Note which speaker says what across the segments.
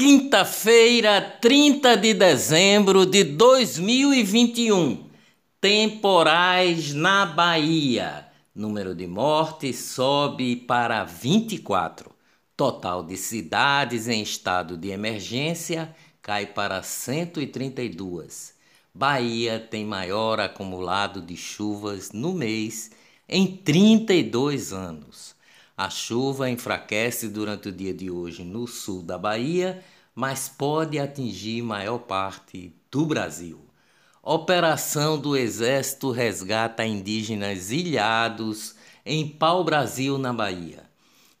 Speaker 1: Quinta-feira, 30 de dezembro de 2021. Temporais na Bahia. Número de mortes sobe para 24. Total de cidades em estado de emergência cai para 132. Bahia tem maior acumulado de chuvas no mês em 32 anos. A chuva enfraquece durante o dia de hoje no sul da Bahia, mas pode atingir maior parte do Brasil. Operação do Exército resgata indígenas ilhados em pau-brasil, na Bahia.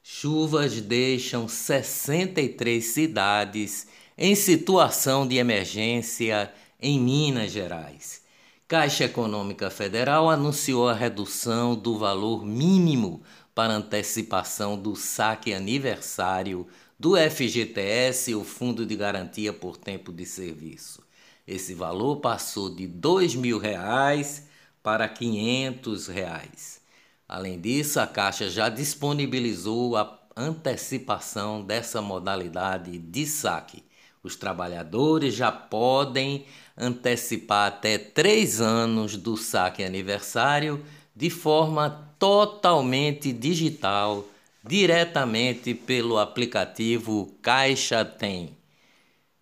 Speaker 1: Chuvas deixam 63 cidades em situação de emergência em Minas Gerais. Caixa Econômica Federal anunciou a redução do valor mínimo para antecipação do saque aniversário do FGTS, o Fundo de Garantia por Tempo de Serviço. Esse valor passou de 2 mil reais para 500 reais. Além disso, a Caixa já disponibilizou a antecipação dessa modalidade de saque. Os trabalhadores já podem antecipar até três anos do saque aniversário de forma totalmente digital, diretamente pelo aplicativo Caixa Tem.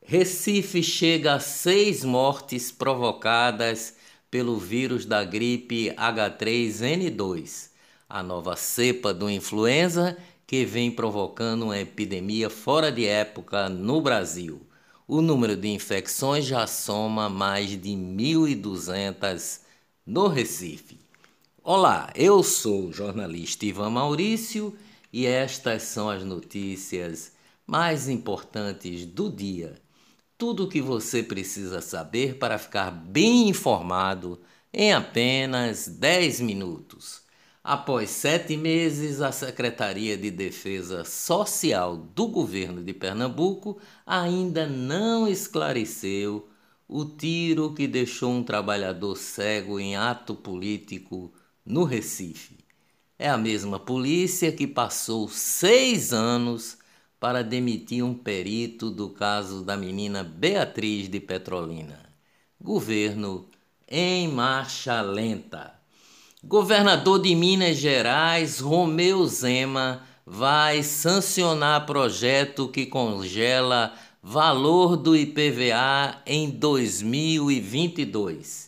Speaker 1: Recife chega a seis mortes provocadas pelo vírus da gripe H3N2, a nova cepa do influenza que vem provocando uma epidemia fora de época no Brasil. O número de infecções já soma mais de 1.200 no Recife. Olá, eu sou o jornalista Ivan Maurício e estas são as notícias mais importantes do dia. Tudo o que você precisa saber para ficar bem informado em apenas 10 minutos. Após sete meses, a Secretaria de Defesa Social do governo de Pernambuco ainda não esclareceu o tiro que deixou um trabalhador cego em ato político no Recife. É a mesma polícia que passou seis anos para demitir um perito do caso da menina Beatriz de Petrolina. Governo em marcha lenta. Governador de Minas Gerais, Romeu Zema, vai sancionar projeto que congela valor do IPVA em 2022.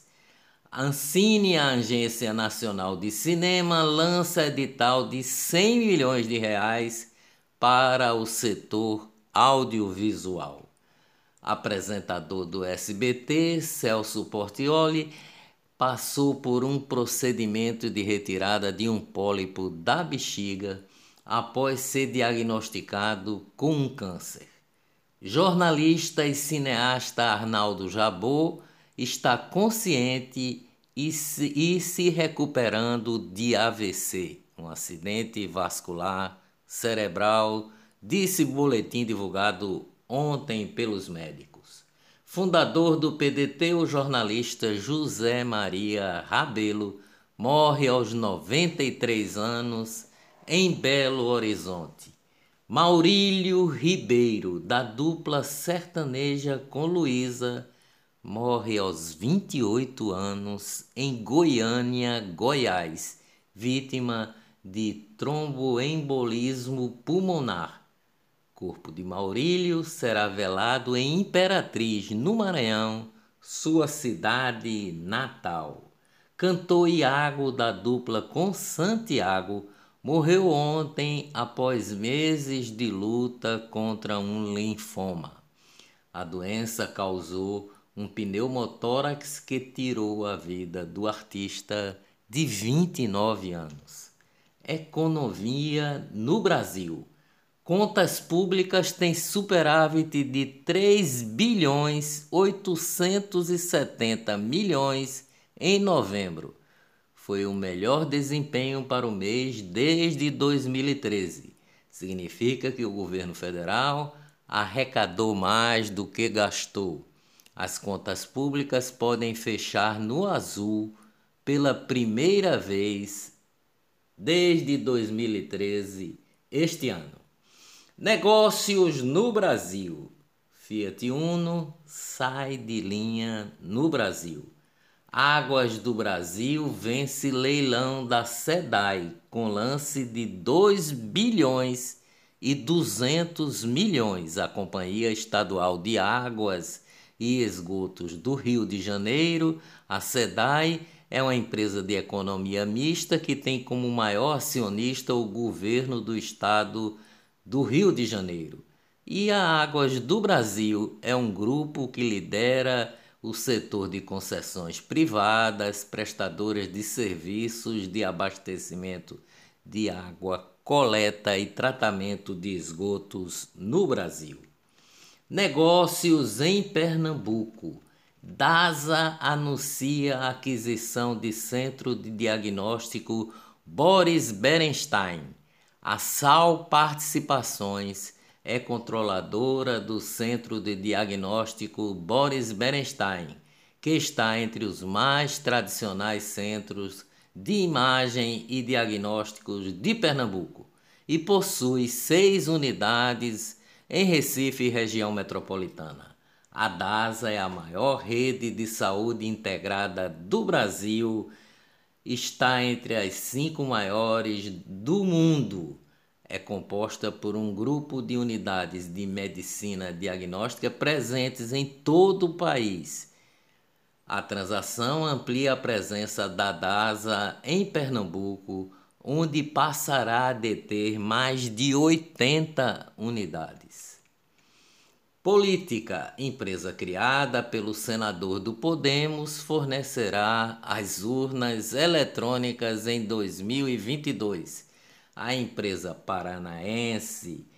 Speaker 1: Ancine, a Agência Nacional de Cinema, lança edital de 100 milhões de reais para o setor audiovisual. Apresentador do SBT, Celso Portioli, passou por um procedimento de retirada de um pólipo da bexiga após ser diagnosticado com um câncer. Jornalista e cineasta Arnaldo Jabot está consciente e se, e se recuperando de AVC, um acidente vascular cerebral, disse boletim divulgado ontem pelos médicos. Fundador do PDT, o jornalista José Maria Rabelo morre aos 93 anos em Belo Horizonte. Maurílio Ribeiro, da dupla sertaneja com Luísa, morre aos 28 anos em Goiânia, Goiás, vítima de tromboembolismo pulmonar. Corpo de Maurílio será velado em Imperatriz, no Maranhão, sua cidade natal. Cantor Iago da dupla com Santiago morreu ontem após meses de luta contra um linfoma. A doença causou um pneumotórax que tirou a vida do artista de 29 anos. Economia no Brasil. Contas públicas têm superávit de 3 bilhões 870 milhões em novembro. Foi o melhor desempenho para o mês desde 2013. Significa que o governo federal arrecadou mais do que gastou. As contas públicas podem fechar no azul pela primeira vez desde 2013, este ano. Negócios no Brasil. Fiat Uno sai de linha no Brasil. Águas do Brasil vence leilão da SEDAI com lance de 2 bilhões e 200 milhões. A Companhia Estadual de Águas e Esgotos do Rio de Janeiro, a SEDAI, é uma empresa de economia mista que tem como maior acionista o governo do estado do Rio de Janeiro. E a Águas do Brasil é um grupo que lidera o setor de concessões privadas, prestadoras de serviços de abastecimento de água, coleta e tratamento de esgotos no Brasil. Negócios em Pernambuco. DASA anuncia a aquisição de centro de diagnóstico Boris Berenstein. A SAL Participações é controladora do centro de diagnóstico Boris Berenstein, que está entre os mais tradicionais centros de imagem e diagnósticos de Pernambuco e possui seis unidades em Recife e região metropolitana. A DASA é a maior rede de saúde integrada do Brasil, está entre as cinco maiores do mundo. É composta por um grupo de unidades de medicina diagnóstica presentes em todo o país. A transação amplia a presença da DASA em Pernambuco, onde passará a deter mais de 80 unidades. Política: empresa criada pelo senador do Podemos fornecerá as urnas eletrônicas em 2022. A empresa paranaense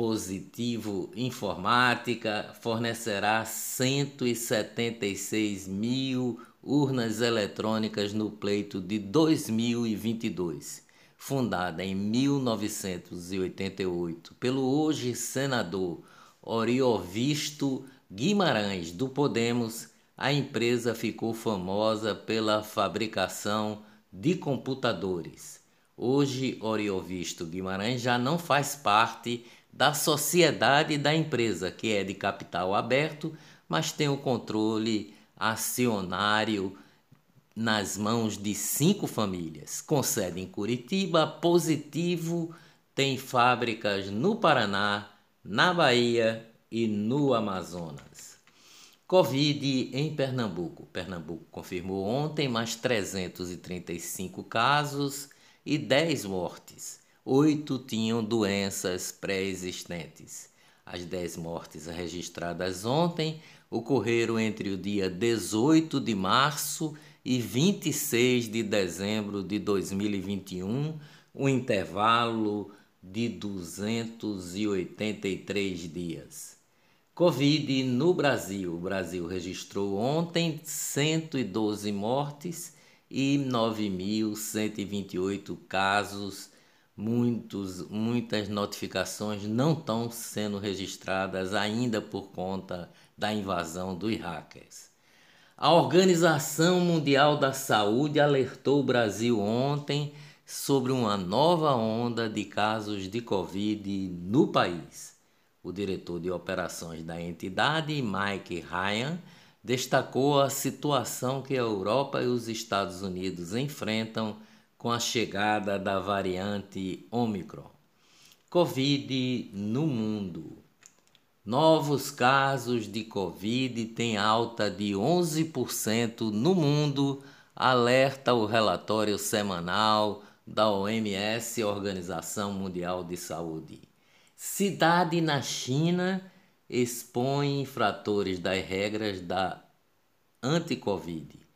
Speaker 1: Positivo Informática fornecerá 176 mil urnas eletrônicas no pleito de 2022. Fundada em 1988 pelo hoje senador Oriovisto Guimarães do Podemos, a empresa ficou famosa pela fabricação de computadores. Hoje, Oriovisto Guimarães já não faz parte da sociedade da empresa, que é de capital aberto, mas tem o controle acionário nas mãos de cinco famílias. Com sede em Curitiba, Positivo tem fábricas no Paraná, na Bahia e no Amazonas. Covid em Pernambuco. Pernambuco confirmou ontem mais 335 casos e 10 mortes. Oito tinham doenças pré-existentes. As 10 mortes registradas ontem ocorreram entre o dia 18 de março e 26 de dezembro de 2021, um intervalo de 283 dias. Covid no Brasil. O Brasil registrou ontem 112 mortes e 9.128 casos. Muitos, muitas notificações não estão sendo registradas ainda por conta da invasão dos hackers. A Organização Mundial da Saúde alertou o Brasil ontem sobre uma nova onda de casos de Covid no país. O diretor de operações da entidade, Mike Ryan, destacou a situação que a Europa e os Estados Unidos enfrentam com a chegada da variante Omicron. Covid no mundo. Novos casos de Covid têm alta de 11% no mundo, alerta o relatório semanal da OMS, Organização Mundial de Saúde. Cidade na China expõe infratores das regras da anti-Covid.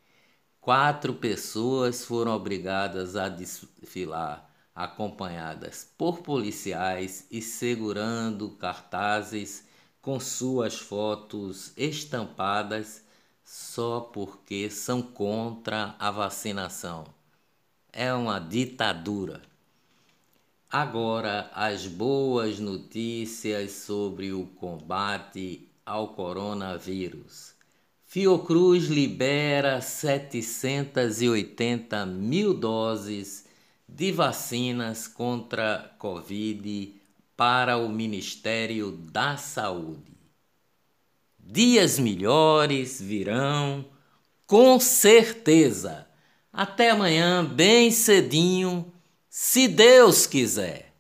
Speaker 1: Quatro pessoas foram obrigadas a desfilar acompanhadas por policiais e segurando cartazes com suas fotos estampadas só porque são contra a vacinação é uma ditadura. Agora, as boas notícias sobre o combate ao coronavírus. Fiocruz libera 780 mil doses de vacinas contra Covid para o Ministério da Saúde. Dias melhores virão, com certeza. Até amanhã, bem cedinho, se Deus quiser.